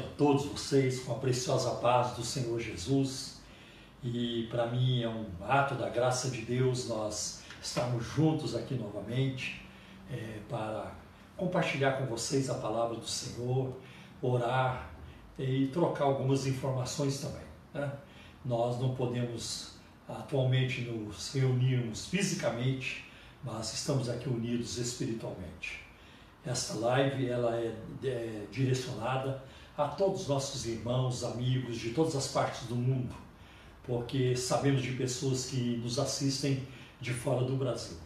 a todos vocês com a preciosa paz do Senhor Jesus. E para mim é um ato da graça de Deus nós estarmos juntos aqui novamente é, para compartilhar com vocês a palavra do Senhor, orar e trocar algumas informações também. Né? Nós não podemos atualmente nos reunirmos fisicamente, mas estamos aqui unidos espiritualmente. Esta live ela é, é direcionada a todos os nossos irmãos, amigos de todas as partes do mundo, porque sabemos de pessoas que nos assistem de fora do Brasil.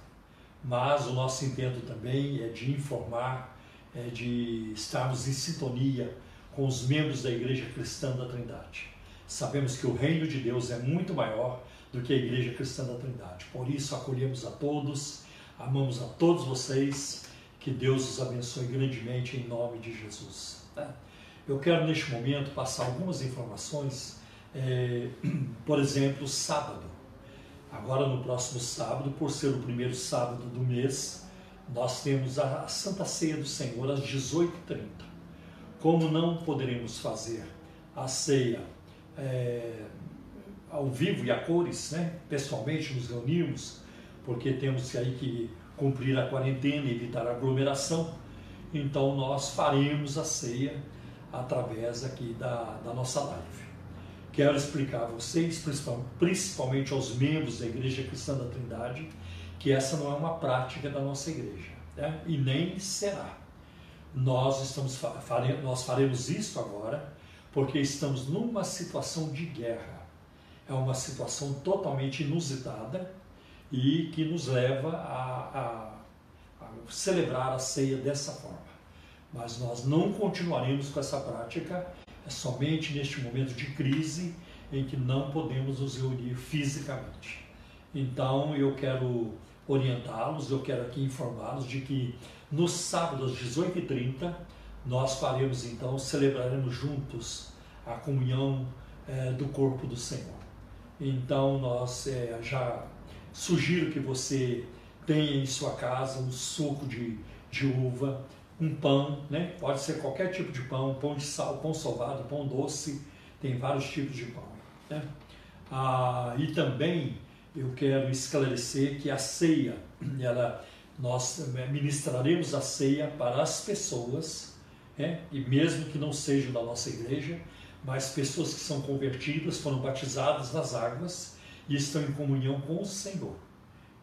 Mas o nosso intento também é de informar, é de estarmos em sintonia com os membros da Igreja Cristã da Trindade. Sabemos que o reino de Deus é muito maior do que a Igreja Cristã da Trindade. Por isso acolhemos a todos, amamos a todos vocês, que Deus os abençoe grandemente em nome de Jesus. Né? Eu quero neste momento passar algumas informações, é, por exemplo, sábado. Agora no próximo sábado, por ser o primeiro sábado do mês, nós temos a Santa Ceia do Senhor às 18h30. Como não poderemos fazer a ceia é, ao vivo e a cores, né? pessoalmente nos reunimos, porque temos aí que cumprir a quarentena evitar aglomeração, então nós faremos a ceia através aqui da, da nossa live. Quero explicar a vocês, principalmente aos membros da Igreja Cristã da Trindade, que essa não é uma prática da nossa igreja, né? e nem será. Nós, estamos, fare, nós faremos isso agora porque estamos numa situação de guerra. É uma situação totalmente inusitada e que nos leva a, a, a celebrar a ceia dessa forma mas nós não continuaremos com essa prática, é somente neste momento de crise em que não podemos nos reunir fisicamente. Então eu quero orientá-los, eu quero aqui informá-los de que no sábado às 18h30 nós faremos então, celebraremos juntos a comunhão é, do corpo do Senhor. Então nós é, já sugiro que você tenha em sua casa um suco de, de uva, um pão, né? pode ser qualquer tipo de pão, pão de sal, pão salvado, pão doce, tem vários tipos de pão. Né? Ah, e também eu quero esclarecer que a ceia, ela, nós ministraremos a ceia para as pessoas, né? e mesmo que não sejam da nossa igreja, mas pessoas que são convertidas, foram batizadas nas águas e estão em comunhão com o Senhor.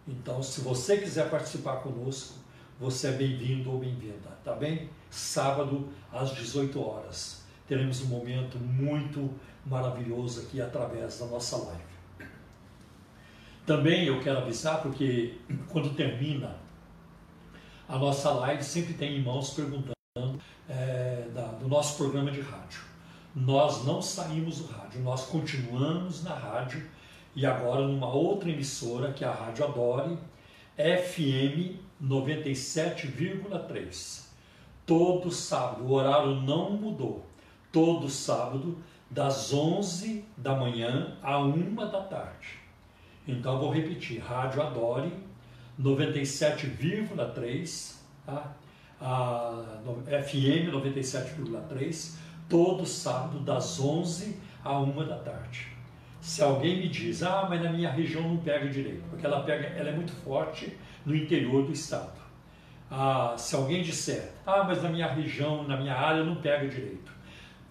Então, se você quiser participar conosco, você é bem-vindo ou bem-vinda, tá bem? Sábado às 18 horas. Teremos um momento muito maravilhoso aqui através da nossa live. Também eu quero avisar, porque quando termina a nossa live, sempre tem irmãos perguntando é, da, do nosso programa de rádio. Nós não saímos do rádio, nós continuamos na rádio e agora numa outra emissora, que é a Rádio Adore, FM 97,3. Todo sábado, o horário não mudou. Todo sábado, das 11 da manhã a 1 da tarde. Então, vou repetir: Rádio Adore 97,3, tá? a FM 97,3, todo sábado, das 11 a 1 da tarde. Se alguém me diz, ah, mas na minha região não pega direito, porque ela pega, ela é muito forte no interior do estado. Ah, se alguém disser, ah, mas na minha região, na minha área não pega direito,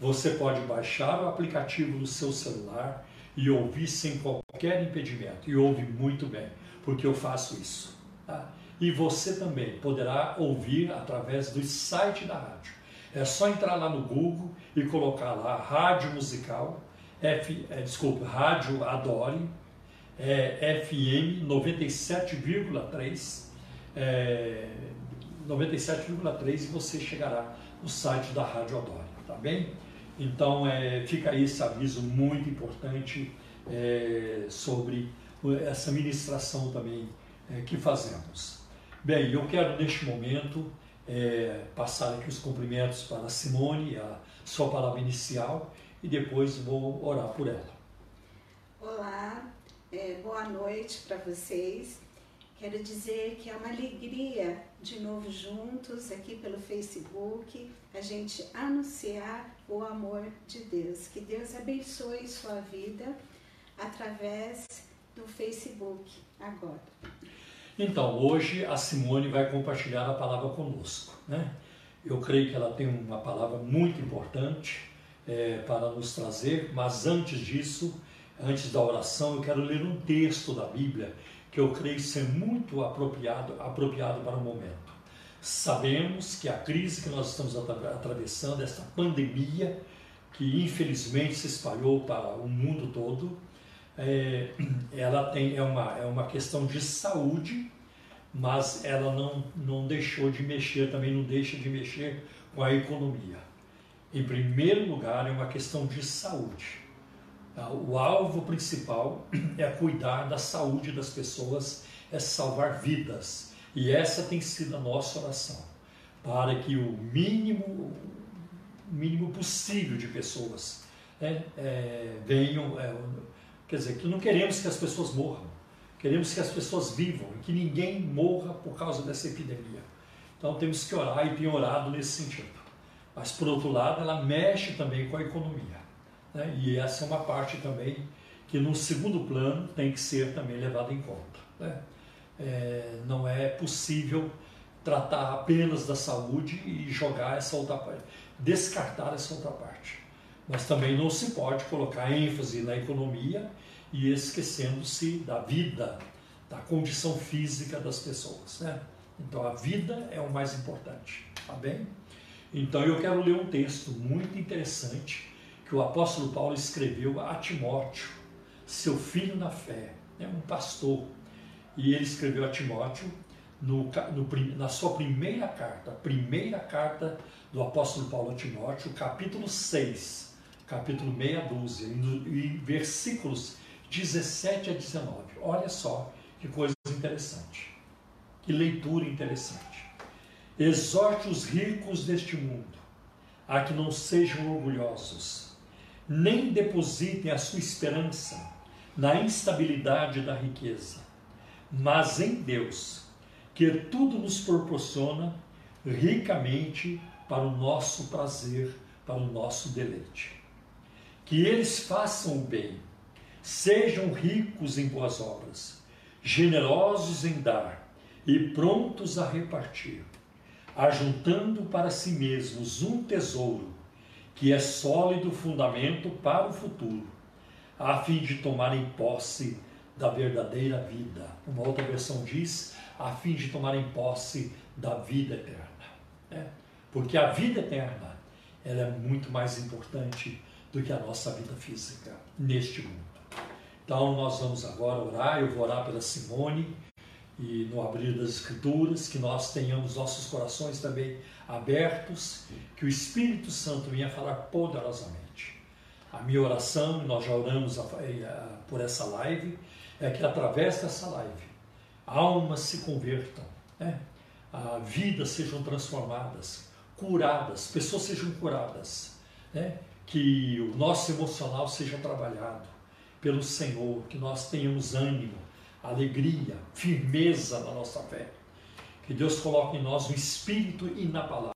você pode baixar o aplicativo no seu celular e ouvir sem qualquer impedimento. E ouve muito bem, porque eu faço isso. Tá? E você também poderá ouvir através do site da rádio. É só entrar lá no Google e colocar lá Rádio Musical F, é, desculpa, Rádio Adore, é, FM 97,3, é, 97,3 e você chegará no site da Rádio Adore, tá bem? Então é, fica esse aviso muito importante é, sobre essa ministração também é, que fazemos. Bem, eu quero neste momento é, passar aqui os cumprimentos para a Simone, a sua palavra inicial, e depois vou orar por ela. Olá, é, boa noite para vocês. Quero dizer que é uma alegria de novo juntos aqui pelo Facebook, a gente anunciar o amor de Deus. Que Deus abençoe sua vida através do Facebook agora. Então, hoje a Simone vai compartilhar a palavra conosco. Né? Eu creio que ela tem uma palavra muito importante é, para nos trazer, mas antes disso, antes da oração, eu quero ler um texto da Bíblia que eu creio ser muito apropriado, apropriado para o momento. Sabemos que a crise que nós estamos atravessando, esta pandemia, que infelizmente se espalhou para o mundo todo, é, ela tem, é, uma, é uma questão de saúde, mas ela não, não deixou de mexer, também não deixa de mexer com a economia. Em primeiro lugar, é uma questão de saúde. Tá? O alvo principal é cuidar da saúde das pessoas, é salvar vidas. E essa tem sido a nossa oração, para que o mínimo, mínimo possível de pessoas né, é, venham. É, quer dizer, que não queremos que as pessoas morram, queremos que as pessoas vivam e que ninguém morra por causa dessa epidemia. Então temos que orar e tem orado nesse sentido. Mas por outro lado, ela mexe também com a economia. Né? E essa é uma parte também que, no segundo plano, tem que ser também levada em conta. Né? É, não é possível tratar apenas da saúde e jogar essa outra parte, descartar essa outra parte. Mas também não se pode colocar ênfase na economia e esquecendo-se da vida, da condição física das pessoas. Né? Então a vida é o mais importante, tá bem? Então eu quero ler um texto muito interessante que o apóstolo Paulo escreveu a Timóteo, seu filho na fé, né, um pastor. E ele escreveu a Timóteo no, no, na sua primeira carta, primeira carta do apóstolo Paulo a Timóteo, capítulo 6, capítulo meia dúzia, e, versículos 17 a 19. Olha só que coisa interessante, que leitura interessante. Exorte os ricos deste mundo a que não sejam orgulhosos nem depositem a sua esperança na instabilidade da riqueza, mas em Deus, que tudo nos proporciona ricamente para o nosso prazer, para o nosso deleite. Que eles façam o bem, sejam ricos em boas obras, generosos em dar e prontos a repartir, ajuntando para si mesmos um tesouro que é sólido fundamento para o futuro, a fim de tomarem posse da verdadeira vida. Uma outra versão diz, a fim de tomarem posse da vida eterna. Né? Porque a vida eterna ela é muito mais importante do que a nossa vida física neste mundo. Então nós vamos agora orar, eu vou orar pela Simone e no abrir das Escrituras, que nós tenhamos nossos corações também abertos, que o Espírito Santo venha falar poderosamente. A minha oração, nós já oramos por essa live, é que através dessa live, almas se convertam, né? vidas sejam transformadas, curadas, pessoas sejam curadas, né? que o nosso emocional seja trabalhado pelo Senhor, que nós tenhamos ânimo, alegria, firmeza na nossa fé. Que Deus coloque em nós o espírito e na palavra.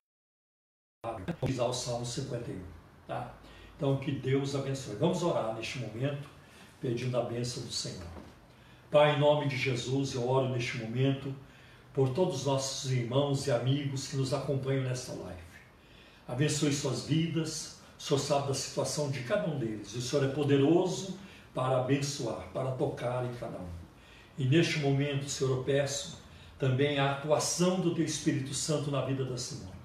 Diz ao Salmo 51. Tá? Então, que Deus abençoe. Vamos orar neste momento, pedindo a bênção do Senhor. Pai, em nome de Jesus, eu oro neste momento por todos os nossos irmãos e amigos que nos acompanham nesta live. Abençoe suas vidas, o Senhor sabe da situação de cada um deles. O Senhor é poderoso para abençoar, para tocar em cada um. E neste momento, Senhor, eu peço também a atuação do Teu Espírito Santo na vida da Simone.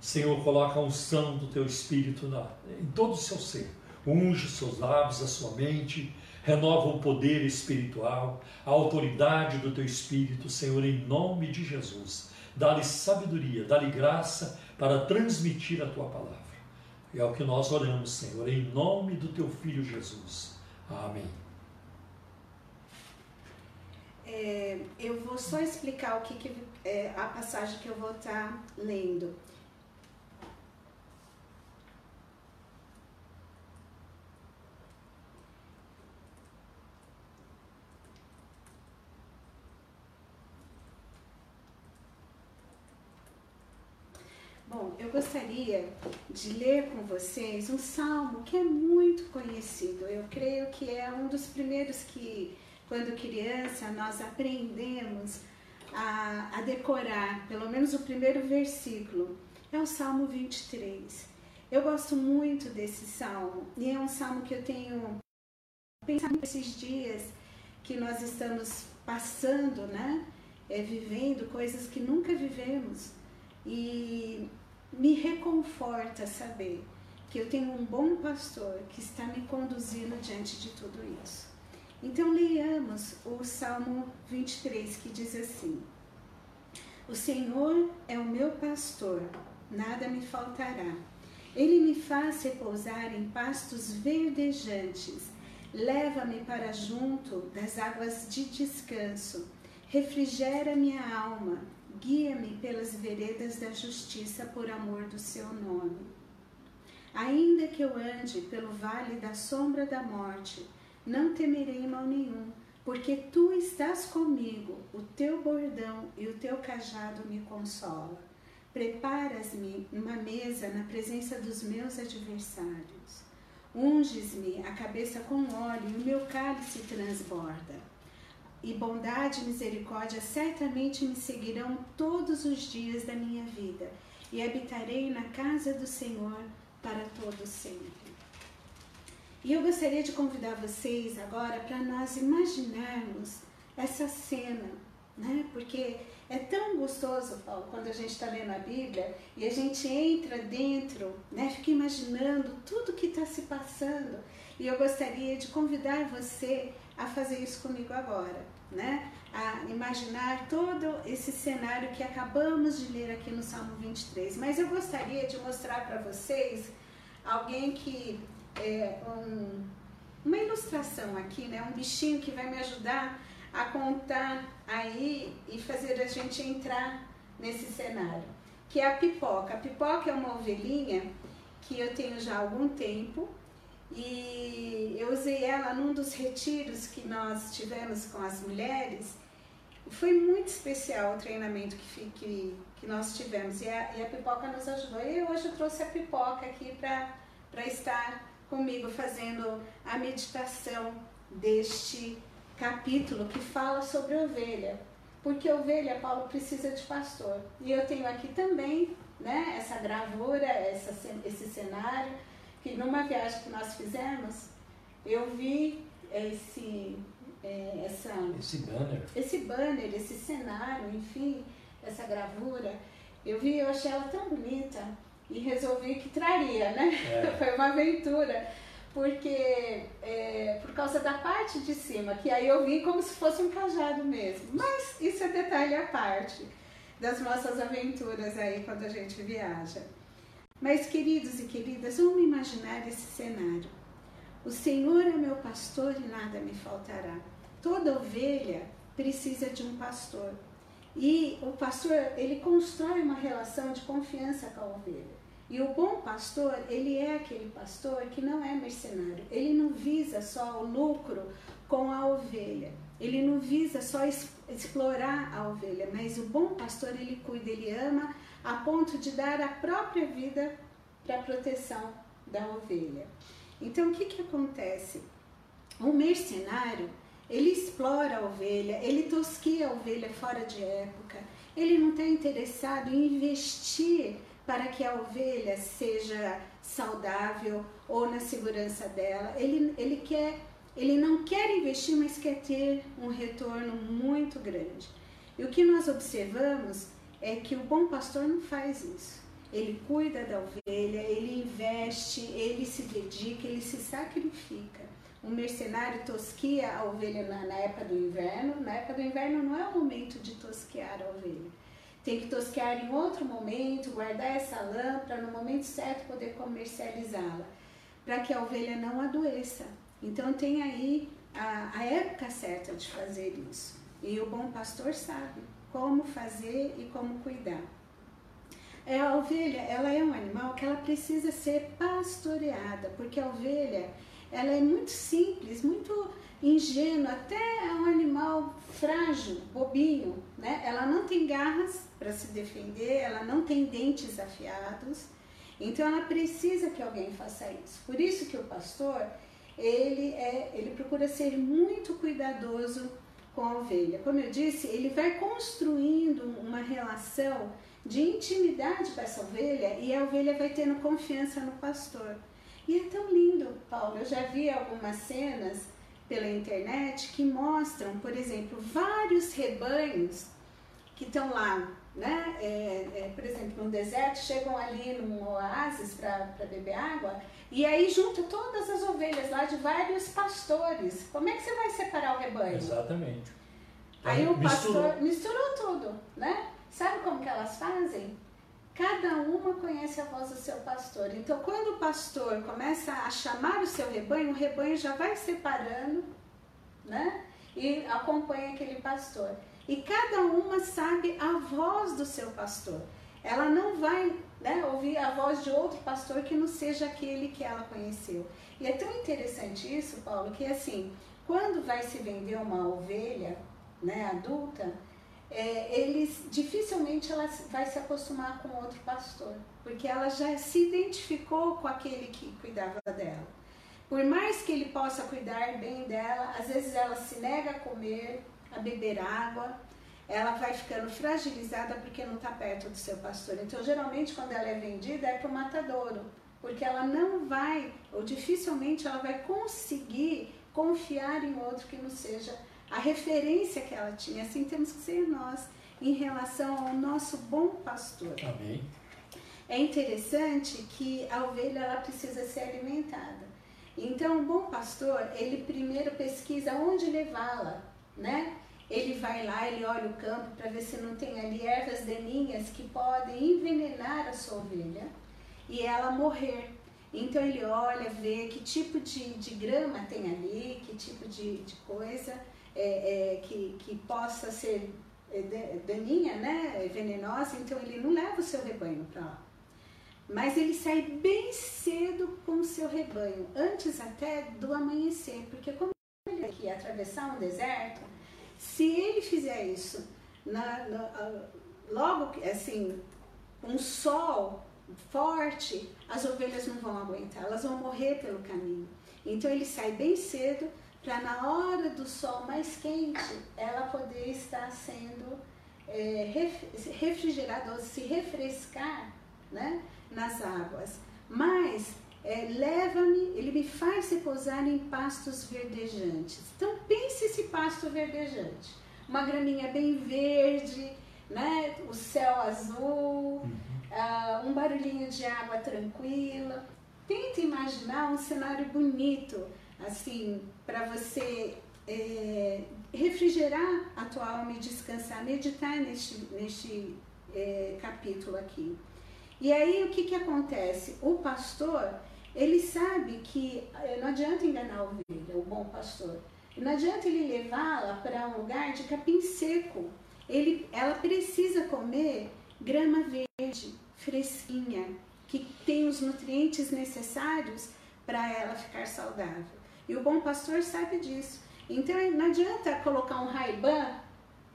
Senhor, coloca a unção do Teu Espírito na, em todo o seu ser. Unge os seus lábios, a sua mente, renova o poder espiritual, a autoridade do Teu Espírito, Senhor, em nome de Jesus. Dá-lhe sabedoria, dá-lhe graça para transmitir a Tua palavra. É o que nós oramos, Senhor, em nome do Teu Filho Jesus. Amém. É, eu vou só explicar o que, que é a passagem que eu vou estar tá lendo. Bom, eu gostaria de ler com vocês um salmo que é muito conhecido. Eu creio que é um dos primeiros que quando criança, nós aprendemos a, a decorar, pelo menos o primeiro versículo. É o Salmo 23. Eu gosto muito desse salmo e é um salmo que eu tenho pensado esses dias que nós estamos passando, né? É, vivendo coisas que nunca vivemos. E me reconforta saber que eu tenho um bom pastor que está me conduzindo diante de tudo isso. Então, leiamos o Salmo 23, que diz assim: O Senhor é o meu pastor, nada me faltará. Ele me faz repousar em pastos verdejantes, leva-me para junto das águas de descanso, refrigera minha alma guia-me pelas veredas da justiça por amor do seu nome. Ainda que eu ande pelo vale da sombra da morte, não temerei mal nenhum, porque tu estás comigo, o teu bordão e o teu cajado me consola. Preparas-me uma mesa na presença dos meus adversários. Unges-me a cabeça com óleo e o meu cálice transborda e bondade e misericórdia certamente me seguirão todos os dias da minha vida, e habitarei na casa do Senhor para todo sempre. E eu gostaria de convidar vocês agora para nós imaginarmos essa cena, né? Porque é tão gostoso, Paulo, quando a gente está lendo a Bíblia e a gente entra dentro, né? Fica imaginando tudo que está se passando. E eu gostaria de convidar você a fazer isso comigo agora, né? A imaginar todo esse cenário que acabamos de ler aqui no Salmo 23. Mas eu gostaria de mostrar para vocês alguém que é um, uma ilustração aqui, né? Um bichinho que vai me ajudar a contar aí e fazer a gente entrar nesse cenário, que é a pipoca. A pipoca é uma ovelhinha que eu tenho já há algum tempo e eu usei ela num dos retiros que nós tivemos com as mulheres. Foi muito especial o treinamento que, que, que nós tivemos e a, e a Pipoca nos ajudou. E hoje eu trouxe a Pipoca aqui para estar comigo fazendo a meditação deste capítulo que fala sobre ovelha. Porque ovelha, Paulo, precisa de pastor. E eu tenho aqui também né, essa gravura, essa, esse cenário que numa viagem que nós fizemos, eu vi esse, é, essa, esse banner, esse banner, esse cenário, enfim, essa gravura. Eu vi, eu achei ela tão bonita e resolvi que traria, né? É. Foi uma aventura, porque é, por causa da parte de cima, que aí eu vi como se fosse um cajado mesmo. Mas isso é detalhe à parte das nossas aventuras aí quando a gente viaja. Mas, queridos e queridas, vamos imaginar esse cenário. O Senhor é meu pastor e nada me faltará. Toda ovelha precisa de um pastor. E o pastor, ele constrói uma relação de confiança com a ovelha. E o bom pastor, ele é aquele pastor que não é mercenário. Ele não visa só o lucro com a ovelha. Ele não visa só explorar a ovelha, mas o bom pastor, ele cuida, ele ama a ponto de dar a própria vida para a proteção da ovelha. Então, o que, que acontece? O mercenário, ele explora a ovelha, ele tosquia a ovelha fora de época, ele não está interessado em investir para que a ovelha seja saudável ou na segurança dela. Ele, ele, quer, ele não quer investir, mas quer ter um retorno muito grande. E o que nós observamos é que o bom pastor não faz isso. Ele cuida da ovelha, ele investe, ele se dedica, ele se sacrifica. O mercenário tosquia a ovelha na, na, época do inverno. Na época do inverno não é o momento de tosquear a ovelha. Tem que tosquear em outro momento, guardar essa lã para no momento certo poder comercializá-la, para que a ovelha não adoeça. Então tem aí a, a época certa de fazer isso. E o bom pastor sabe como fazer e como cuidar. É, a ovelha, ela é um animal que ela precisa ser pastoreada, porque a ovelha, ela é muito simples, muito ingênua, até é um animal frágil, bobinho, né? Ela não tem garras para se defender, ela não tem dentes afiados, então ela precisa que alguém faça isso. Por isso que o pastor, ele é, ele procura ser muito cuidadoso com a ovelha. Como eu disse, ele vai construindo uma relação de intimidade com essa ovelha e a ovelha vai tendo confiança no pastor. E é tão lindo, Paulo. Eu já vi algumas cenas pela internet que mostram, por exemplo, vários rebanhos que estão lá, né? É, é, por exemplo, no deserto, chegam ali num oásis para beber água e aí junta todas as ovelhas lá de vários pastores. Como é que você vai separar o rebanho? Exatamente. Aí o pastor misturou tudo, né? Sabe como que elas fazem? Cada uma conhece a voz do seu pastor. Então, quando o pastor começa a chamar o seu rebanho, o rebanho já vai separando, né? E acompanha aquele pastor. E cada uma sabe a voz do seu pastor. Ela não vai né, ouvir a voz de outro pastor que não seja aquele que ela conheceu. E é tão interessante isso, Paulo, que assim, quando vai se vender uma ovelha né, adulta, é, eles dificilmente ela vai se acostumar com outro pastor, porque ela já se identificou com aquele que cuidava dela. Por mais que ele possa cuidar bem dela, às vezes ela se nega a comer, a beber água, ela vai ficando fragilizada porque não está perto do seu pastor. Então, geralmente, quando ela é vendida, é para o matadouro, porque ela não vai, ou dificilmente ela vai conseguir confiar em outro que não seja a referência que ela tinha. Assim temos que ser nós em relação ao nosso bom pastor. Amém. É interessante que a ovelha ela precisa ser alimentada. Então, o bom pastor, ele primeiro pesquisa onde levá-la, né? Ele vai lá, ele olha o campo para ver se não tem ali ervas daninhas que podem envenenar a sua ovelha e ela morrer. Então ele olha, vê que tipo de, de grama tem ali, que tipo de, de coisa, é, é, que, que possa ser é, daninha, né, venenosa, então ele não leva o seu rebanho para lá. Mas ele sai bem cedo com o seu rebanho, antes até do amanhecer, porque como ele aqui atravessar um deserto, se ele fizer isso na, na, logo assim, um sol forte, as ovelhas não vão aguentar, elas vão morrer pelo caminho. Então ele sai bem cedo para na hora do sol mais quente ela poder estar sendo é, refrigerada ou se refrescar né, nas águas. Mas é, leva-me, ele me faz repousar em pastos verdejantes. Então pense esse pasto verdejante, uma graminha bem verde, né, o céu azul, uh, um barulhinho de água tranquila. Tente imaginar um cenário bonito assim, para você é, refrigerar a tua alma e descansar, meditar neste, neste é, capítulo aqui. E aí o que, que acontece? O pastor, ele sabe que é, não adianta enganar a ovelha, o bom pastor. Não adianta ele levá-la para um lugar de capim seco. Ele, ela precisa comer grama verde, fresquinha, que tem os nutrientes necessários para ela ficar saudável. E o bom pastor sabe disso. Então não adianta colocar um raiban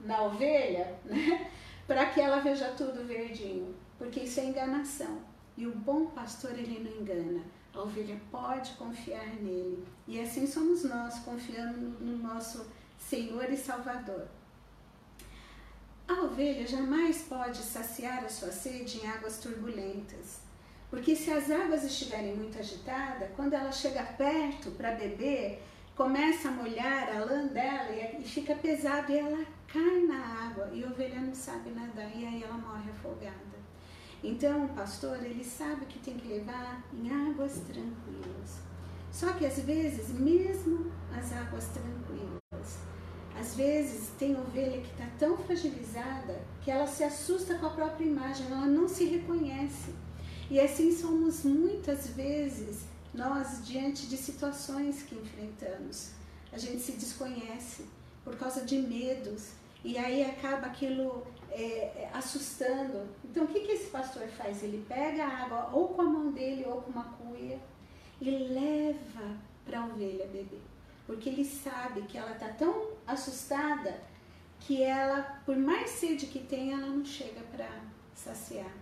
na ovelha, né? Para que ela veja tudo verdinho, porque isso é enganação. E o bom pastor ele não engana. A ovelha pode confiar nele. E assim somos nós, confiando no nosso Senhor e Salvador. A ovelha jamais pode saciar a sua sede em águas turbulentas. Porque se as águas estiverem muito agitadas, quando ela chega perto para beber, começa a molhar a lã dela e, fica pesado e ela cai na água e a ovelha não sabe nadar e aí ela morre afogada. Então o pastor ele sabe que tem que levar em águas tranquilas. Só que às vezes, mesmo as águas tranquilas, às vezes tem ovelha que está tão fragilizada que ela se assusta com a própria imagem, ela não se reconhece. E assim somos muitas vezes nós diante de situações que enfrentamos. A gente se desconhece por causa de medos e aí acaba aquilo é, é, assustando. Então o que, que esse pastor faz? Ele pega a água ou com a mão dele ou com uma cuia e leva para a ovelha beber. Porque ele sabe que ela está tão assustada que ela, por mais sede que tem, ela não chega para saciar.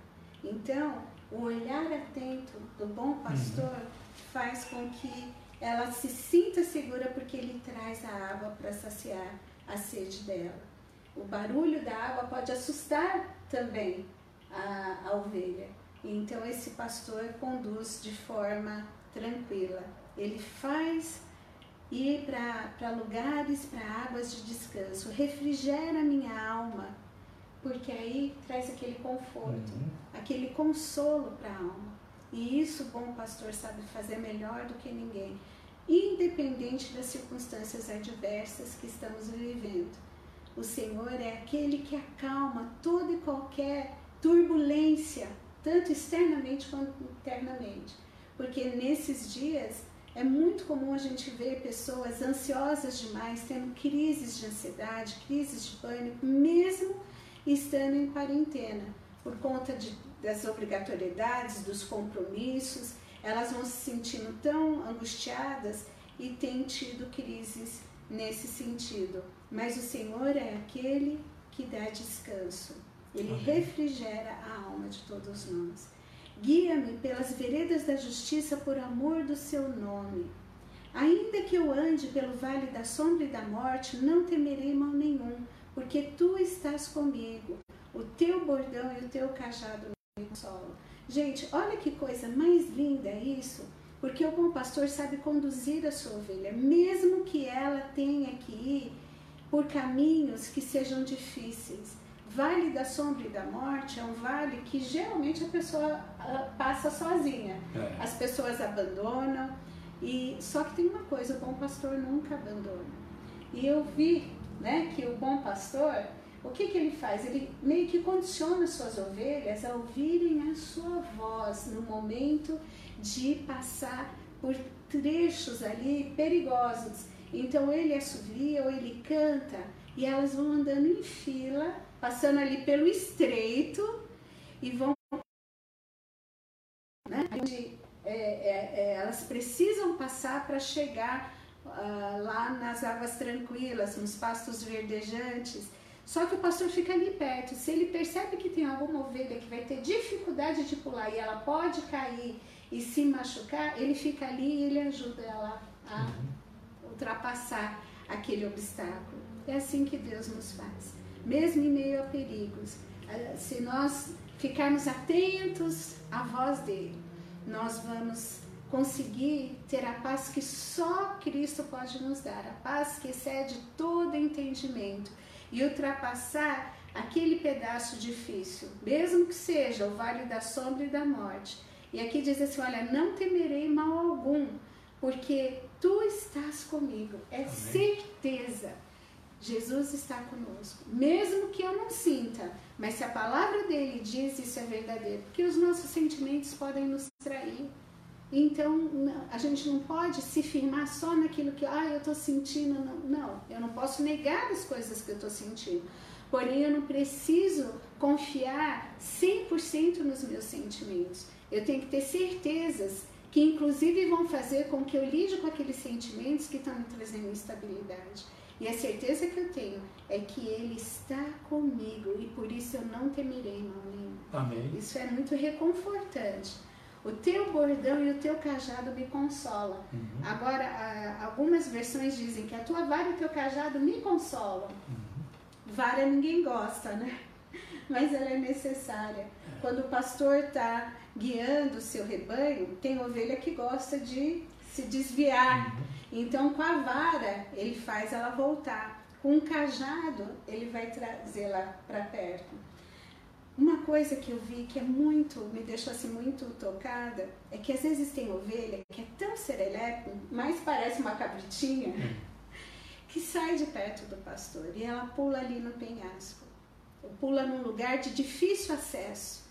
Então, o olhar atento do bom pastor uhum. faz com que ela se sinta segura porque ele traz a água para saciar a sede dela. O barulho da água pode assustar também a, a ovelha. Então, esse pastor conduz de forma tranquila. Ele faz ir para lugares, para águas de descanso, refrigera minha alma, porque aí traz aquele conforto, uhum. aquele consolo para a alma. E isso o bom pastor sabe fazer melhor do que ninguém, independente das circunstâncias adversas que estamos vivendo. O Senhor é aquele que acalma toda e qualquer turbulência, tanto externamente quanto internamente. Porque nesses dias é muito comum a gente ver pessoas ansiosas demais, tendo crises de ansiedade, crises de pânico, mesmo estando em quarentena, por conta de, das obrigatoriedades, dos compromissos, elas vão se sentindo tão angustiadas e têm tido crises nesse sentido. Mas o Senhor é aquele que dá descanso, ele Amém. refrigera a alma de todos nós. Guia-me pelas veredas da justiça por amor do seu nome. Ainda que eu ande pelo vale da sombra e da morte, não temerei mal nenhum, porque tu estás comigo. O teu bordão e o teu cajado me consolam. Gente, olha que coisa mais linda isso, porque o bom pastor sabe conduzir a sua ovelha, mesmo que ela tenha que ir por caminhos que sejam difíceis. Vale da sombra e da morte é um vale que geralmente a pessoa ah, passa sozinha. É. As pessoas abandonam. E só que tem uma coisa, o bom pastor nunca abandona. E eu vi, né, que o bom pastor, o que que ele faz? Ele meio que condiciona suas ovelhas a ouvirem a sua voz no momento de passar por trechos ali perigosos. Então ele assovia ou ele canta e elas vão andando em fila passando ali pelo estreito e vão. Né, onde, é, é, é, elas precisam passar para chegar uh, lá nas águas tranquilas, nos pastos verdejantes. Só que o pastor fica ali perto. Se ele percebe que tem alguma ovelha que vai ter dificuldade de pular e ela pode cair e se machucar, ele fica ali e ele ajuda ela a uhum. ultrapassar aquele obstáculo. É assim que Deus nos faz mesmo em meio a perigos. Eh, se nós ficarmos atentos à voz dele, nós vamos conseguir ter a paz que só Cristo pode nos dar, a paz que excede todo entendimento e ultrapassar aquele pedaço difícil, mesmo que seja o vale da sombra e da morte. E aqui diz assim: Olha, não temerei mal algum, porque tu estás comigo. É Amém. certeza. Jesus está conosco, mesmo que eu não sinta, mas se a palavra dele diz isso é verdadeiro, porque os nossos sentimentos podem nos trair. Então, a gente não pode se firmar só naquilo que, ah, eu estou sentindo. Não, não, eu não posso negar as coisas que eu estou sentindo. Porém, eu não preciso confiar 100% nos meus sentimentos. Eu tenho que ter certezas que, inclusive, vão fazer com que eu lide com aqueles sentimentos que estão me trazendo instabilidade. E a certeza que eu tenho é que Ele está comigo e por isso eu não temerei mal nenhum. Amém. Isso é muito reconfortante. O teu bordão e o teu cajado me consolam. Uhum. Agora, algumas versões dizem que a tua vara e o teu cajado me consolam. Uhum. Vara ninguém gosta, né? Mas ela é necessária. É. Quando o pastor está guiando o seu rebanho, tem ovelha que gosta de se desviar. Uhum. Então, com a vara, ele faz ela voltar. Com o cajado, ele vai trazê-la para perto. Uma coisa que eu vi que é muito, me deixou assim muito tocada, é que às vezes tem ovelha que é tão serelepe, mais parece uma cabritinha, uhum. que sai de perto do pastor e ela pula ali no penhasco, pula num lugar de difícil acesso.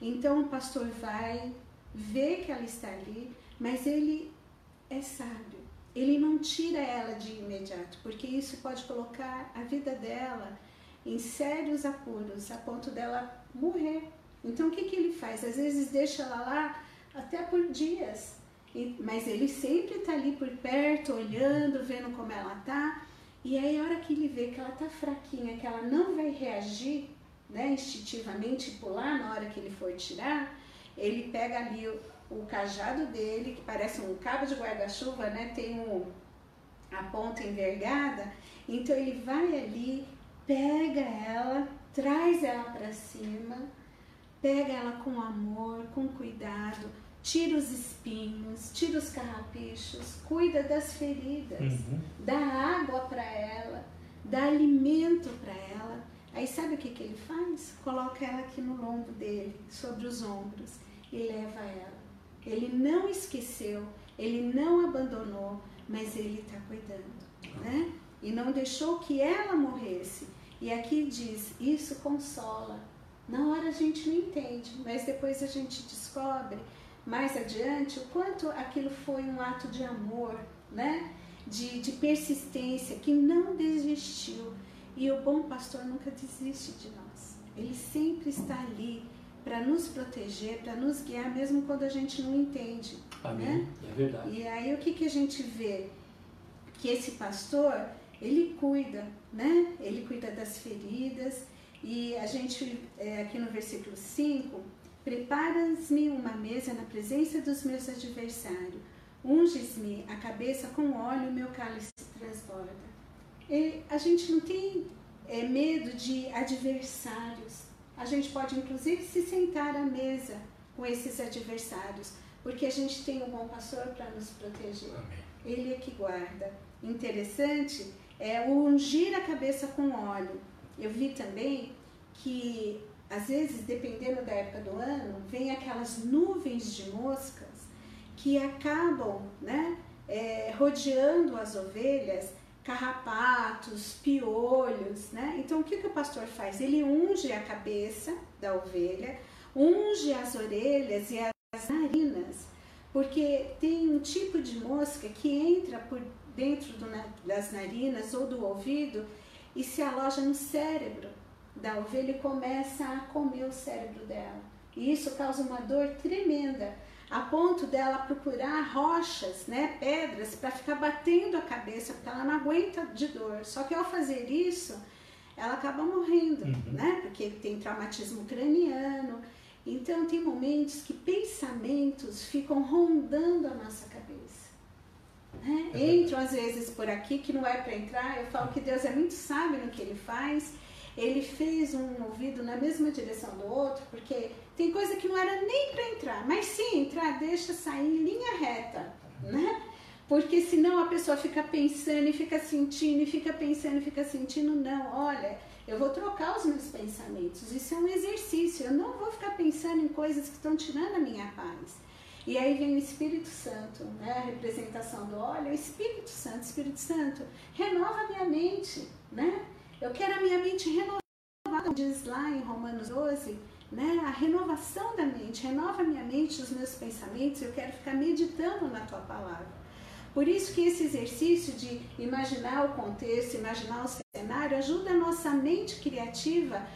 Então o pastor vai, vê que ela está ali, mas ele é sábio. Ele não tira ela de imediato, porque isso pode colocar a vida dela em sérios apuros, a ponto dela morrer. Então o que, que ele faz? Às vezes deixa ela lá até por dias. mas ele sempre está ali por perto, olhando, vendo como ela tá. E aí a hora que ele vê que ela tá fraquinha, que ela não vai reagir, né, instintivamente pular na hora que ele for tirar, ele pega ali o, o cajado dele, que parece um cabo de guarda-chuva, né, tem um, a ponta envergada, então ele vai ali, pega ela, traz ela para cima, pega ela com amor, com cuidado, tira os espinhos, tira os carrapichos, cuida das feridas, uhum. dá água para ela, dá alimento para ela. Aí sabe o que, que ele faz? Coloca ela aqui no lombo dele, sobre os ombros, e leva ela. Ele não esqueceu, ele não abandonou, mas ele está cuidando, né? E não deixou que ela morresse. E aqui diz: isso consola. Na hora a gente não entende, mas depois a gente descobre mais adiante o quanto aquilo foi um ato de amor, né? De, de persistência, que não desistiu. E o bom pastor nunca desiste de nós. Ele sempre está ali para nos proteger, para nos guiar, mesmo quando a gente não entende. Amém. Né? É verdade. E aí o que, que a gente vê? Que esse pastor, ele cuida, né? Ele cuida das feridas. E a gente, é, aqui no versículo 5, Preparas-me uma mesa na presença dos meus adversários. Unges-me a cabeça com óleo meu cálice transborda. E a gente não tem é, medo de adversários. A gente pode, inclusive, se sentar à mesa com esses adversários, porque a gente tem um bom pastor para nos proteger. Amém. Ele é que guarda. Interessante é o ungir a cabeça com óleo. Eu vi também que às vezes, dependendo da época do ano, vem aquelas nuvens de moscas que acabam né, é, rodeando as ovelhas, carrapatos, piolhos. Né? Então, o que, que o pastor faz? Ele unge a cabeça da ovelha, unge as orelhas e as narinas, porque tem um tipo de mosca que entra por dentro do, das narinas ou do ouvido e se aloja no cérebro da ovelha e começa a comer o cérebro dela. E isso causa uma dor tremenda, a ponto dela procurar rochas, né, pedras, para ficar batendo a cabeça, porque ela não aguenta de dor. Só que ao fazer isso, ela acaba morrendo, uhum. né, porque tem traumatismo craniano. Então, tem momentos que pensamentos ficam rondando a nossa cabeça. Né? Entram às vezes por aqui que não é para entrar. Eu falo que Deus é muito sábio no que ele faz ele fez um ouvido na mesma direção do outro, porque tem coisa que não era nem para entrar, mas se entrar, deixa sair em linha reta, né? Porque senão a pessoa fica pensando e fica sentindo e fica pensando e fica sentindo, não, olha, eu vou trocar os meus pensamentos. Isso é um exercício. Eu não vou ficar pensando em coisas que estão tirando a minha paz. E aí vem o Espírito Santo, né? a representação do óleo, Espírito Santo, Espírito Santo, renova a minha mente, né? Eu quero a minha mente renovada, diz lá em Romanos 12, né? A renovação da mente, renova a minha mente, os meus pensamentos, eu quero ficar meditando na tua palavra. Por isso que esse exercício de imaginar o contexto, imaginar o cenário, ajuda a nossa mente criativa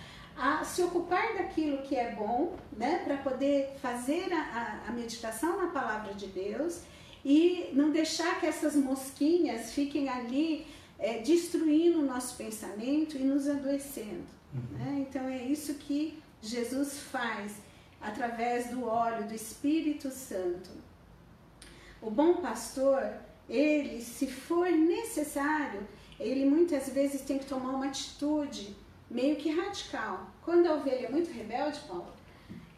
a se ocupar daquilo que é bom, né, para poder fazer a, a, meditação na palavra de Deus e não deixar que essas mosquinhas fiquem ali é, destruindo o nosso pensamento e nos adoecendo. Uhum. Né? Então é isso que Jesus faz através do óleo do Espírito Santo. O bom pastor, ele, se for necessário, ele muitas vezes tem que tomar uma atitude meio que radical. Quando a ovelha é muito rebelde, Paulo,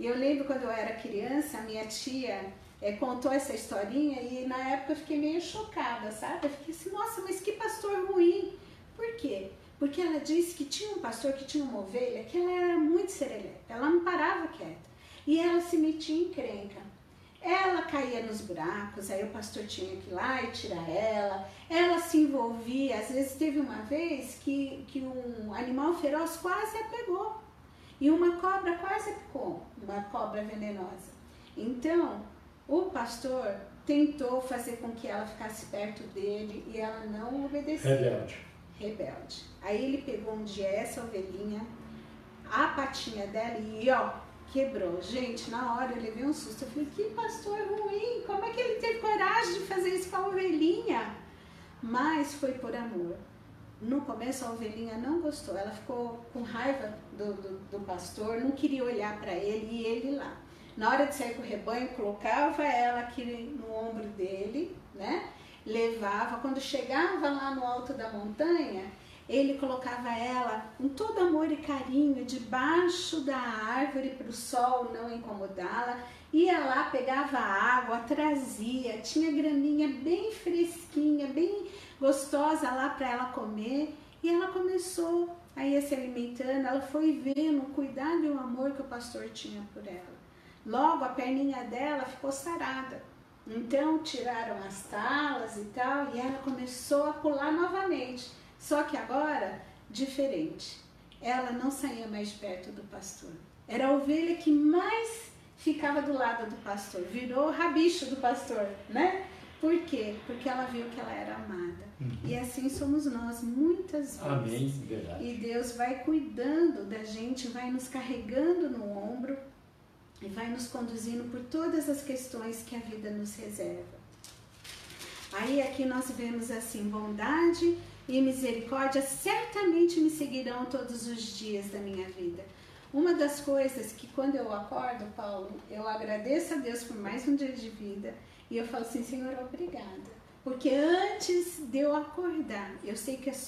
e eu lembro quando eu era criança, a minha tia é, contou essa historinha e na época eu fiquei meio chocada, sabe? Eu fiquei assim, nossa, mas que pastor ruim. Por quê? Porque ela disse que tinha um pastor que tinha uma ovelha que ela era muito serelepe, ela não parava quieta. E ela se metia em crenca. Ela caía nos buracos, aí o pastor tinha que ir lá e tirar ela. Ela se envolvia, às vezes teve uma vez que, que um animal feroz quase a pegou. E uma cobra quase a picou, uma cobra venenosa. Então, o pastor tentou fazer com que ela ficasse perto dele e ela não obedeceu. Rebelde. Rebelde. Aí ele pegou um dia essa ovelhinha, a patinha dela e ó, quebrou. Gente, na hora eu levei um susto. Eu falei, que pastor ruim, como é que ele teve coragem de fazer isso com a ovelhinha? Mas foi por amor. No começo a ovelhinha não gostou, ela ficou com raiva do, do, do pastor, não queria olhar para ele e ele lá. Na hora de sair com o rebanho, colocava ela aqui no ombro dele, né? Levava. Quando chegava lá no alto da montanha, ele colocava ela com todo amor e carinho debaixo da árvore para o sol não incomodá-la. Ia lá, pegava água, trazia, tinha graminha bem fresquinha, bem gostosa lá para ela comer. E ela começou a ir se alimentando, ela foi vendo o cuidado e o amor que o pastor tinha por ela. Logo a perninha dela ficou sarada. Então tiraram as talas e tal, e ela começou a pular novamente. Só que agora, diferente. Ela não saía mais perto do pastor. Era a ovelha que mais ficava do lado do pastor. Virou rabicho do pastor, né? Por quê? Porque ela viu que ela era amada. Uhum. E assim somos nós, muitas vezes. Amém, verdade. E Deus vai cuidando da gente, vai nos carregando no ombro e vai nos conduzindo por todas as questões que a vida nos reserva. Aí aqui nós vemos assim, bondade e misericórdia certamente me seguirão todos os dias da minha vida. Uma das coisas que quando eu acordo, Paulo, eu agradeço a Deus por mais um dia de vida e eu falo assim, Senhor, obrigada. Porque antes de eu acordar, eu sei que as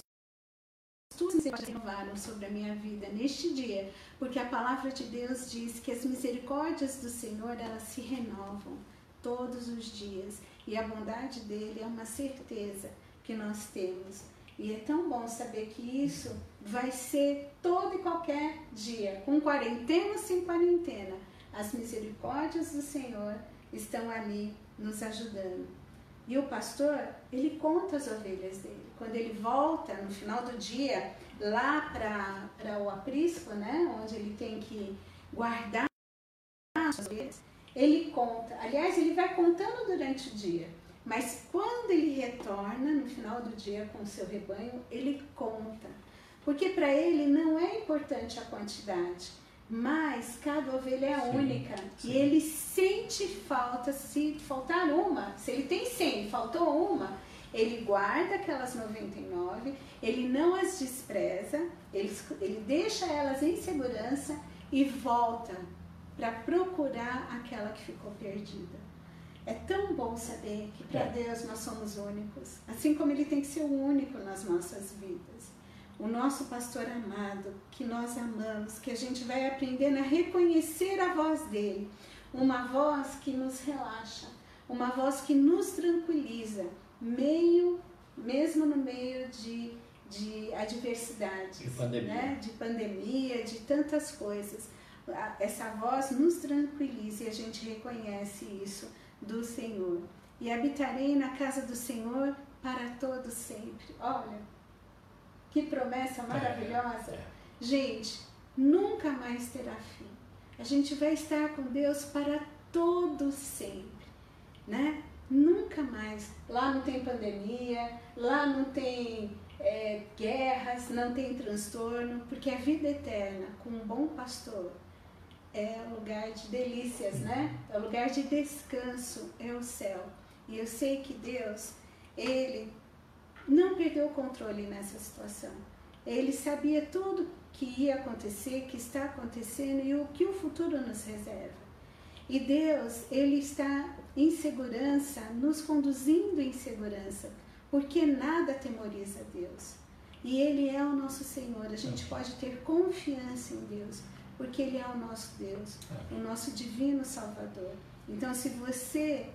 tuas misericórdias renovaram sobre a minha vida neste dia, porque a palavra de Deus diz que as misericórdias do Senhor, elas se renovam todos os dias, e a bondade dele é uma certeza que nós temos. E é tão bom saber que isso vai ser todo e qualquer dia, com quarentena ou sem quarentena. As misericórdias do Senhor estão ali nos ajudando. E o pastor, ele conta as ovelhas dele. Quando ele volta no final do dia, lá para o aprisco, né, onde ele tem que guardar as ovelhas, ele conta. Aliás, ele vai contando durante o dia. Mas quando ele retorna no final do dia com o seu rebanho, ele conta. Porque para ele não é importante a quantidade, mas cada ovelha é sim, única. Sim. E ele sente falta, se faltar uma, se ele tem 100 faltou uma, ele guarda aquelas 99, ele não as despreza, ele, ele deixa elas em segurança e volta para procurar aquela que ficou perdida. É tão bom saber que para é. Deus nós somos únicos, assim como Ele tem que ser o único nas nossas vidas. O nosso pastor amado, que nós amamos, que a gente vai aprendendo a reconhecer a voz dele, uma voz que nos relaxa, uma voz que nos tranquiliza, meio, mesmo no meio de, de adversidades, de pandemia. Né? de pandemia, de tantas coisas. Essa voz nos tranquiliza e a gente reconhece isso do Senhor. E habitarei na casa do Senhor para todo sempre. Olha, que promessa é, maravilhosa. É, é. Gente, nunca mais terá fim. A gente vai estar com Deus para todo sempre, né? Nunca mais. Lá não tem pandemia, lá não tem é, guerras, não tem transtorno, porque a vida eterna com um bom pastor é lugar de delícias, né? É lugar de descanso, é o céu. E eu sei que Deus, Ele não perdeu o controle nessa situação. Ele sabia tudo que ia acontecer, que está acontecendo e o que o futuro nos reserva. E Deus, Ele está em segurança, nos conduzindo em segurança, porque nada atemoriza Deus. E Ele é o nosso Senhor, a gente pode ter confiança em Deus porque Ele é o nosso Deus, o nosso divino Salvador. Então, se você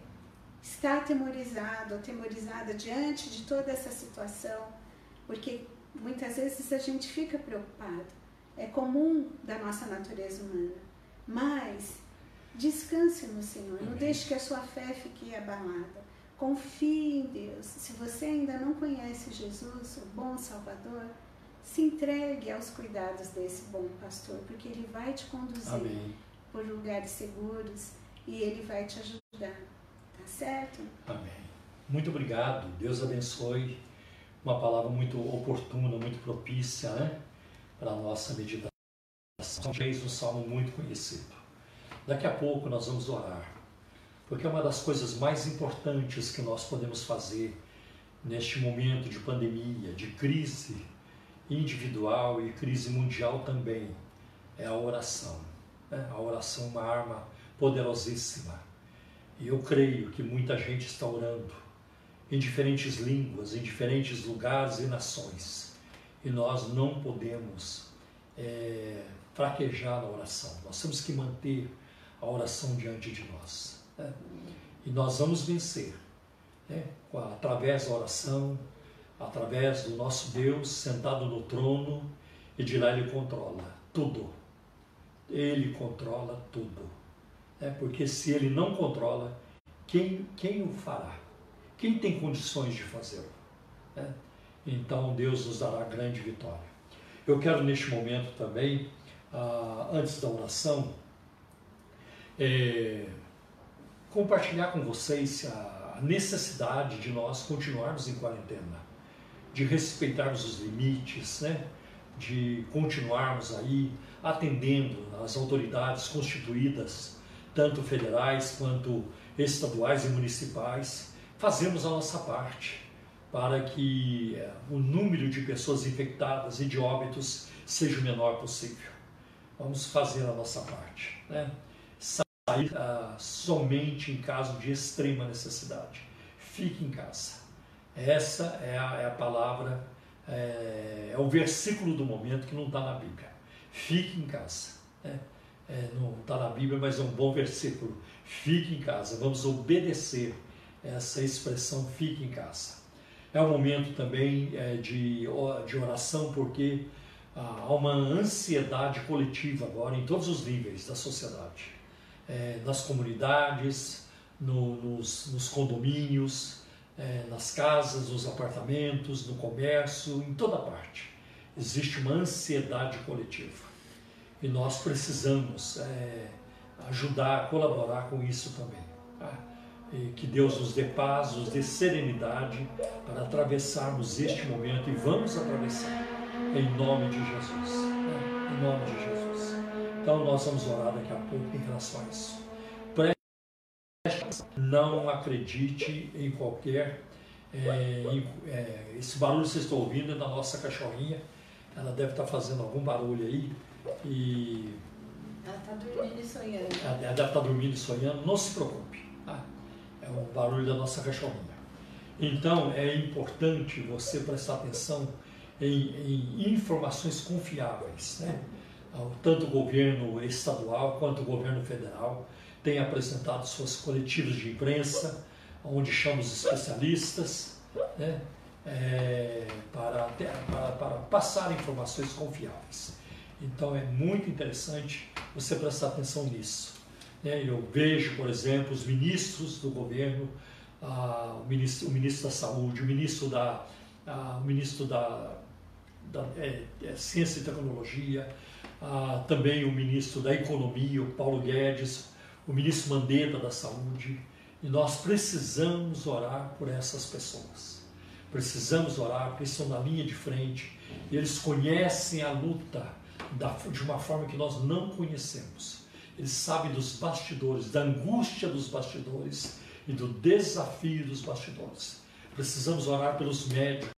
está atemorizado, atemorizada diante de toda essa situação, porque muitas vezes a gente fica preocupado, é comum da nossa natureza humana, mas descanse no Senhor, não deixe que a sua fé fique abalada. Confie em Deus. Se você ainda não conhece Jesus, o bom Salvador, se entregue aos cuidados desse bom pastor, porque ele vai te conduzir Amém. por lugares seguros e ele vai te ajudar. Tá certo? Amém. Muito obrigado. Deus abençoe. Uma palavra muito oportuna, muito propícia, né? Para a nossa meditação. Fez um salmo muito conhecido. Daqui a pouco nós vamos orar, porque é uma das coisas mais importantes que nós podemos fazer neste momento de pandemia, de crise individual e crise mundial também, é a oração. Né? A oração é uma arma poderosíssima. E eu creio que muita gente está orando em diferentes línguas, em diferentes lugares e nações. E nós não podemos é, fraquejar na oração. Nós temos que manter a oração diante de nós. Né? E nós vamos vencer né? através da oração, através do nosso Deus sentado no trono e de lá Ele controla tudo. Ele controla tudo. É porque se Ele não controla, quem, quem o fará? Quem tem condições de fazê-lo? É? Então Deus nos dará grande vitória. Eu quero neste momento também, ah, antes da oração, é, compartilhar com vocês a necessidade de nós continuarmos em quarentena de respeitarmos os limites, né? de continuarmos aí atendendo as autoridades constituídas, tanto federais quanto estaduais e municipais, fazemos a nossa parte para que eh, o número de pessoas infectadas e de óbitos seja o menor possível. Vamos fazer a nossa parte. Né? Sair uh, somente em caso de extrema necessidade. Fique em casa. Essa é a, é a palavra, é, é, o versículo do momento que não está na Bíblia. Fique em casa. Né? É, não está na Bíblia, mas é um bom versículo. Fique em casa. Vamos obedecer essa expressão fique em casa. É um momento também é, de, de oração, porque ah, há uma ansiedade coletiva agora em todos os níveis da sociedade. É, nas comunidades, no, nos, nos condomínios, é, nas casas, nos apartamentos, no comércio, em toda parte. Existe uma ansiedade coletiva. E nós precisamos é, ajudar, colaborar com isso também. Tá? E que Deus nos dê paz, nos dê serenidade para atravessarmos este momento e vamos atravessar em nome de Jesus. Né? Em nome de Jesus. Então nós vamos orar daqui a pouco em relação a isso não acredite em qualquer. É, é, esse barulho que vocês estão ouvindo é da nossa cachorrinha. Ela deve estar fazendo algum barulho aí. E. Ela está dormindo e sonhando. Ela, deve estar dormindo e sonhando. Não se preocupe. Tá? É o barulho da nossa cachorrinha. Então é importante você prestar atenção em, em informações confiáveis. Né? Tanto o governo estadual quanto o governo federal tem apresentado suas coletivas de imprensa, onde chama os especialistas né, é, para, para, para passar informações confiáveis. Então é muito interessante você prestar atenção nisso. Né? Eu vejo, por exemplo, os ministros do governo, o, ministro, o ministro da Saúde, o ministro da, o ministro da, da é, é, Ciência e Tecnologia, também o ministro da Economia, o Paulo Guedes, o ministro Mandetta da Saúde, e nós precisamos orar por essas pessoas. Precisamos orar, porque estão na linha de frente, e eles conhecem a luta de uma forma que nós não conhecemos. Eles sabem dos bastidores, da angústia dos bastidores e do desafio dos bastidores. Precisamos orar pelos médicos,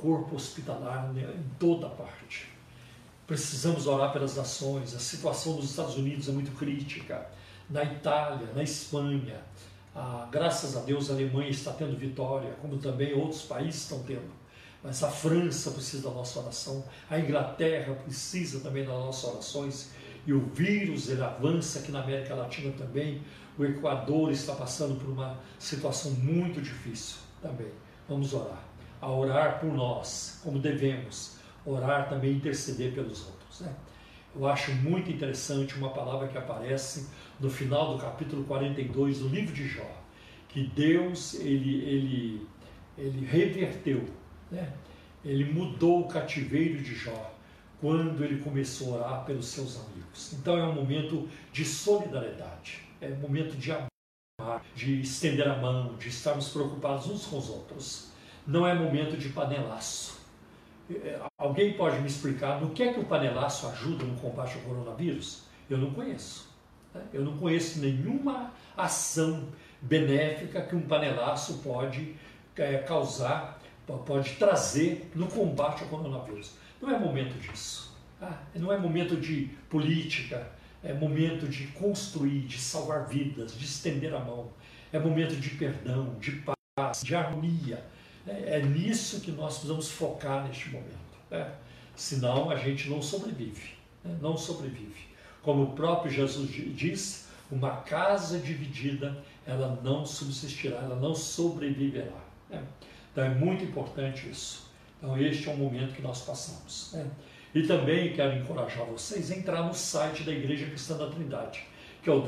corpo hospitalar né, em toda parte. Precisamos orar pelas nações. A situação nos Estados Unidos é muito crítica. Na Itália, na Espanha, ah, graças a Deus a Alemanha está tendo vitória, como também outros países estão tendo. Mas a França precisa da nossa oração, a Inglaterra precisa também das nossas orações. E o vírus ele avança aqui na América Latina também. O Equador está passando por uma situação muito difícil também. Vamos orar. A orar por nós, como devemos orar também interceder pelos outros. Né? Eu acho muito interessante uma palavra que aparece no final do capítulo 42 do livro de Jó, que Deus ele, ele, ele reverteu, né? ele mudou o cativeiro de Jó quando ele começou a orar pelos seus amigos. Então é um momento de solidariedade, é um momento de amar, de estender a mão, de estarmos preocupados uns com os outros. Não é momento de panelaço alguém pode me explicar no que é que o panelaço ajuda no combate ao coronavírus? Eu não conheço. Né? Eu não conheço nenhuma ação benéfica que um panelaço pode é, causar, pode trazer no combate ao coronavírus. Não é momento disso. Tá? Não é momento de política, é momento de construir, de salvar vidas, de estender a mão. É momento de perdão, de paz, de harmonia. É, é nisso que nós precisamos focar neste momento. Né? Senão a gente não sobrevive. Né? Não sobrevive. Como o próprio Jesus diz, uma casa dividida, ela não subsistirá, ela não sobreviverá. Né? Então é muito importante isso. Então este é o momento que nós passamos. Né? E também quero encorajar vocês a entrar no site da Igreja Cristã da Trindade, que é o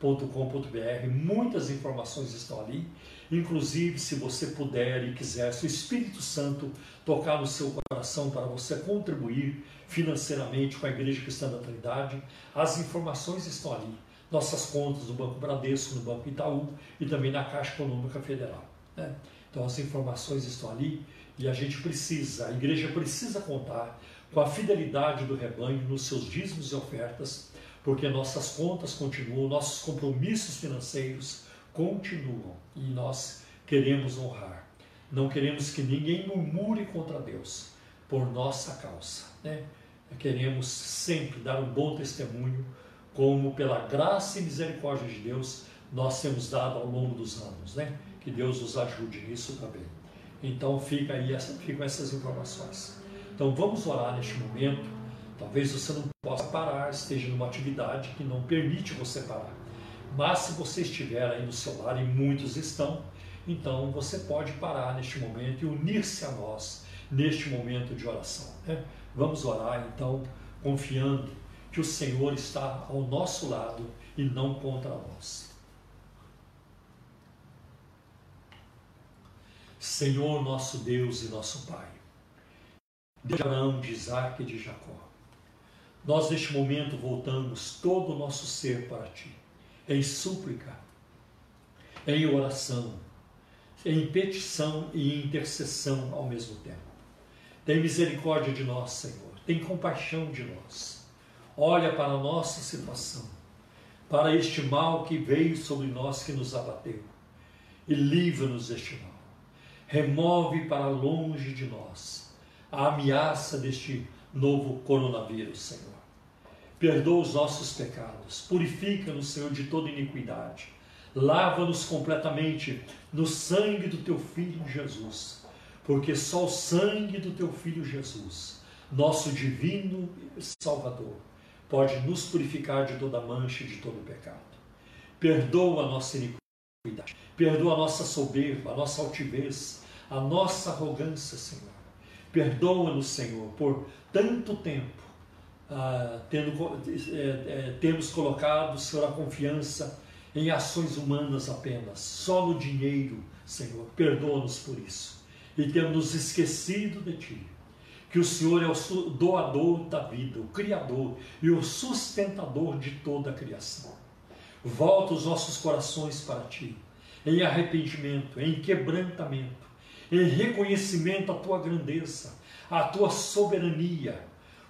www.ictrindade.com.br. Muitas informações estão ali. Inclusive, se você puder e quiser, se o Espírito Santo tocar no seu coração para você contribuir financeiramente com a Igreja Cristã da Trindade, as informações estão ali. Nossas contas no Banco Bradesco, no Banco Itaú e também na Caixa Econômica Federal. Né? Então as informações estão ali e a gente precisa, a igreja precisa contar com a fidelidade do rebanho nos seus dízimos e ofertas, porque nossas contas continuam, nossos compromissos financeiros continuam e nós queremos honrar. Não queremos que ninguém murmure contra Deus por nossa causa. Né? Queremos sempre dar um bom testemunho, como pela graça e misericórdia de Deus nós temos dado ao longo dos anos. Né? Que Deus nos ajude nisso também. Então fica aí essa, ficam essas informações. Então vamos orar neste momento. Talvez você não possa parar, esteja numa atividade que não permite você parar. Mas se você estiver aí no seu lar, e muitos estão, então você pode parar neste momento e unir-se a nós neste momento de oração. Né? Vamos orar então, confiando que o Senhor está ao nosso lado e não contra nós. Senhor nosso Deus e nosso Pai, de Abraão, de Isaac e de Jacó, nós neste momento voltamos todo o nosso ser para Ti, em súplica, em oração, em petição e intercessão ao mesmo tempo. Tem misericórdia de nós, Senhor. Tem compaixão de nós. Olha para a nossa situação, para este mal que veio sobre nós, que nos abateu, e livra-nos deste mal. Remove para longe de nós a ameaça deste novo coronavírus, Senhor. Perdoa os nossos pecados, purifica-nos, Senhor, de toda iniquidade. Lava-nos completamente no sangue do teu Filho Jesus porque só o sangue do teu Filho Jesus, nosso divino Salvador, pode nos purificar de toda mancha e de todo pecado. Perdoa a nossa iniquidade, perdoa a nossa soberba, a nossa altivez, a nossa arrogância, Senhor. Perdoa-nos, Senhor, por tanto tempo ah, tendo, é, é, temos colocado, Senhor, a confiança em ações humanas apenas, só no dinheiro, Senhor. Perdoa-nos por isso e temos esquecido de Ti. Que o Senhor é o doador da vida, o Criador e o sustentador de toda a criação. Volta os nossos corações para Ti, em arrependimento, em quebrantamento, em reconhecimento à Tua grandeza, à Tua soberania,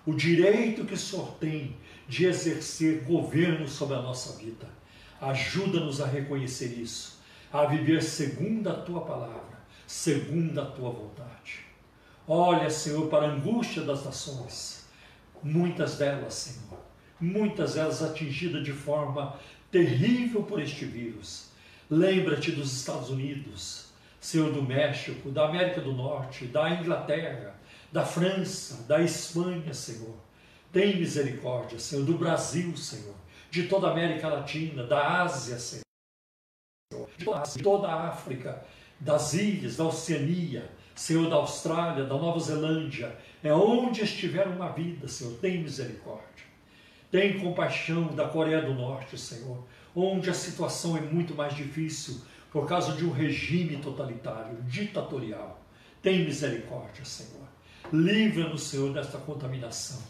o direito que o Senhor tem de exercer governo sobre a nossa vida. Ajuda-nos a reconhecer isso, a viver segundo a Tua palavra segundo a tua vontade. Olha, Senhor, para a angústia das nações, muitas delas, Senhor, muitas delas atingidas de forma terrível por este vírus. Lembra-te dos Estados Unidos, Senhor, do México, da América do Norte, da Inglaterra, da França, da Espanha, Senhor. Tem misericórdia, Senhor, do Brasil, Senhor, de toda a América Latina, da Ásia, Senhor, de toda a África, das ilhas, da Oceania, Senhor, da Austrália, da Nova Zelândia, é onde estiver uma vida, Senhor, tem misericórdia. Tem compaixão da Coreia do Norte, Senhor, onde a situação é muito mais difícil por causa de um regime totalitário, ditatorial. Tem misericórdia, Senhor. Livra-nos, Senhor, desta contaminação.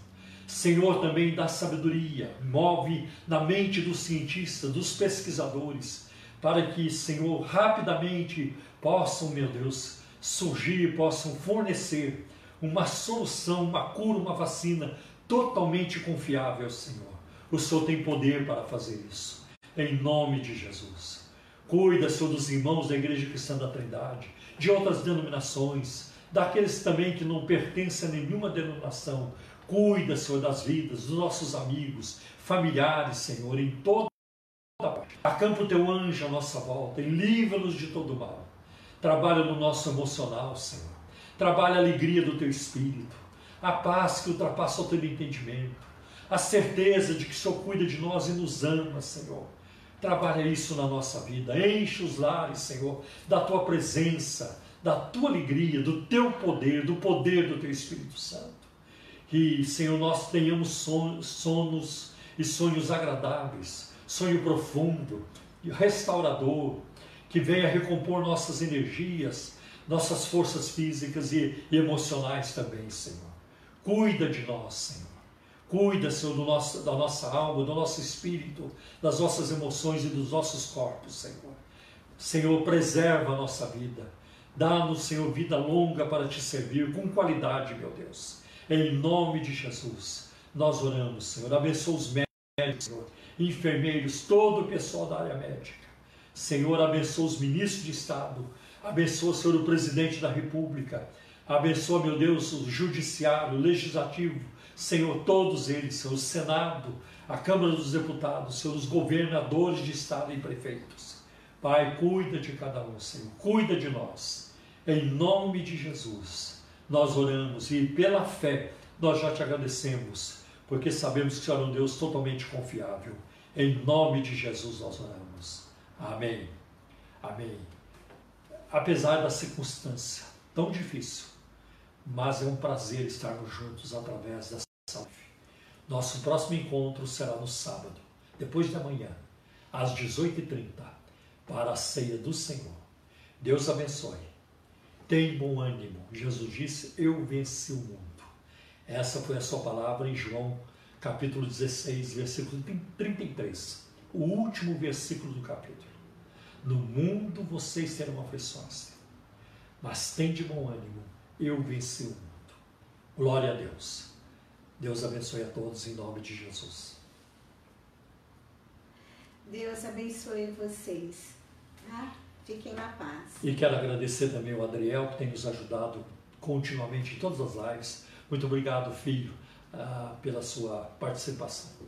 Senhor, também dá sabedoria, move na mente dos cientistas, dos pesquisadores, para que, Senhor, rapidamente possam, meu Deus, surgir, possam fornecer uma solução, uma cura, uma vacina totalmente confiável, Senhor. O Senhor tem poder para fazer isso. Em nome de Jesus. Cuida, Senhor, dos irmãos da Igreja Cristã da Trindade, de outras denominações, daqueles também que não pertencem a nenhuma denominação. Cuida, Senhor, das vidas, dos nossos amigos, familiares, Senhor, em toda parte. Acampa o teu anjo à nossa volta e livra-nos de todo mal. Trabalha no nosso emocional, Senhor. Trabalha a alegria do teu espírito, a paz que ultrapassa o teu entendimento, a certeza de que o Senhor cuida de nós e nos ama, Senhor. Trabalha isso na nossa vida. Enche os lares, Senhor, da tua presença, da tua alegria, do teu poder, do poder do teu Espírito Santo. Que, Senhor, nós tenhamos sonos e sonhos agradáveis, sonho profundo, restaurador, que venha recompor nossas energias, nossas forças físicas e, emocionais também, Senhor. Cuida de nós, Senhor. Cuida, Senhor, do nosso, da nossa alma, do nosso espírito, das nossas emoções e dos nossos corpos, Senhor. Senhor, preserva a nossa vida. Dá-nos, Senhor, vida longa para te servir com qualidade, meu Deus. Em nome de Jesus, nós oramos, Senhor. Abençoa os médicos, Senhor, enfermeiros, todo o pessoal da área médica. Senhor, abençoa os ministros de Estado. Abençoa, Senhor, o presidente da República. Abençoa, meu Deus, o judiciário, o legislativo. Senhor, todos eles, Senhor, o Senado, a Câmara dos Deputados, Senhor, os governadores de Estado e prefeitos. Pai, cuida de cada um, Senhor. Cuida de nós. Em nome de Jesus, nós oramos e pela fé nós já te agradecemos, porque sabemos que o Senhor é um Deus totalmente confiável. Em nome de Jesus nós oramos. Amém. Amém. Apesar da circunstância tão difícil, mas é um prazer estarmos juntos através dessa live. Nosso próximo encontro será no sábado, depois de amanhã, às 18h30, para a ceia do Senhor. Deus abençoe. Tem bom ânimo. Jesus disse: Eu venci o mundo. Essa foi a sua palavra em João, capítulo 16, versículo 33. O último versículo do capítulo. No mundo vocês terão aflições, mas tem de bom ânimo, eu venci o mundo. Glória a Deus. Deus abençoe a todos em nome de Jesus. Deus abençoe vocês. Tá? Fiquem na paz. E quero agradecer também ao Adriel, que tem nos ajudado continuamente em todas as lives. Muito obrigado, filho, ah, pela sua participação.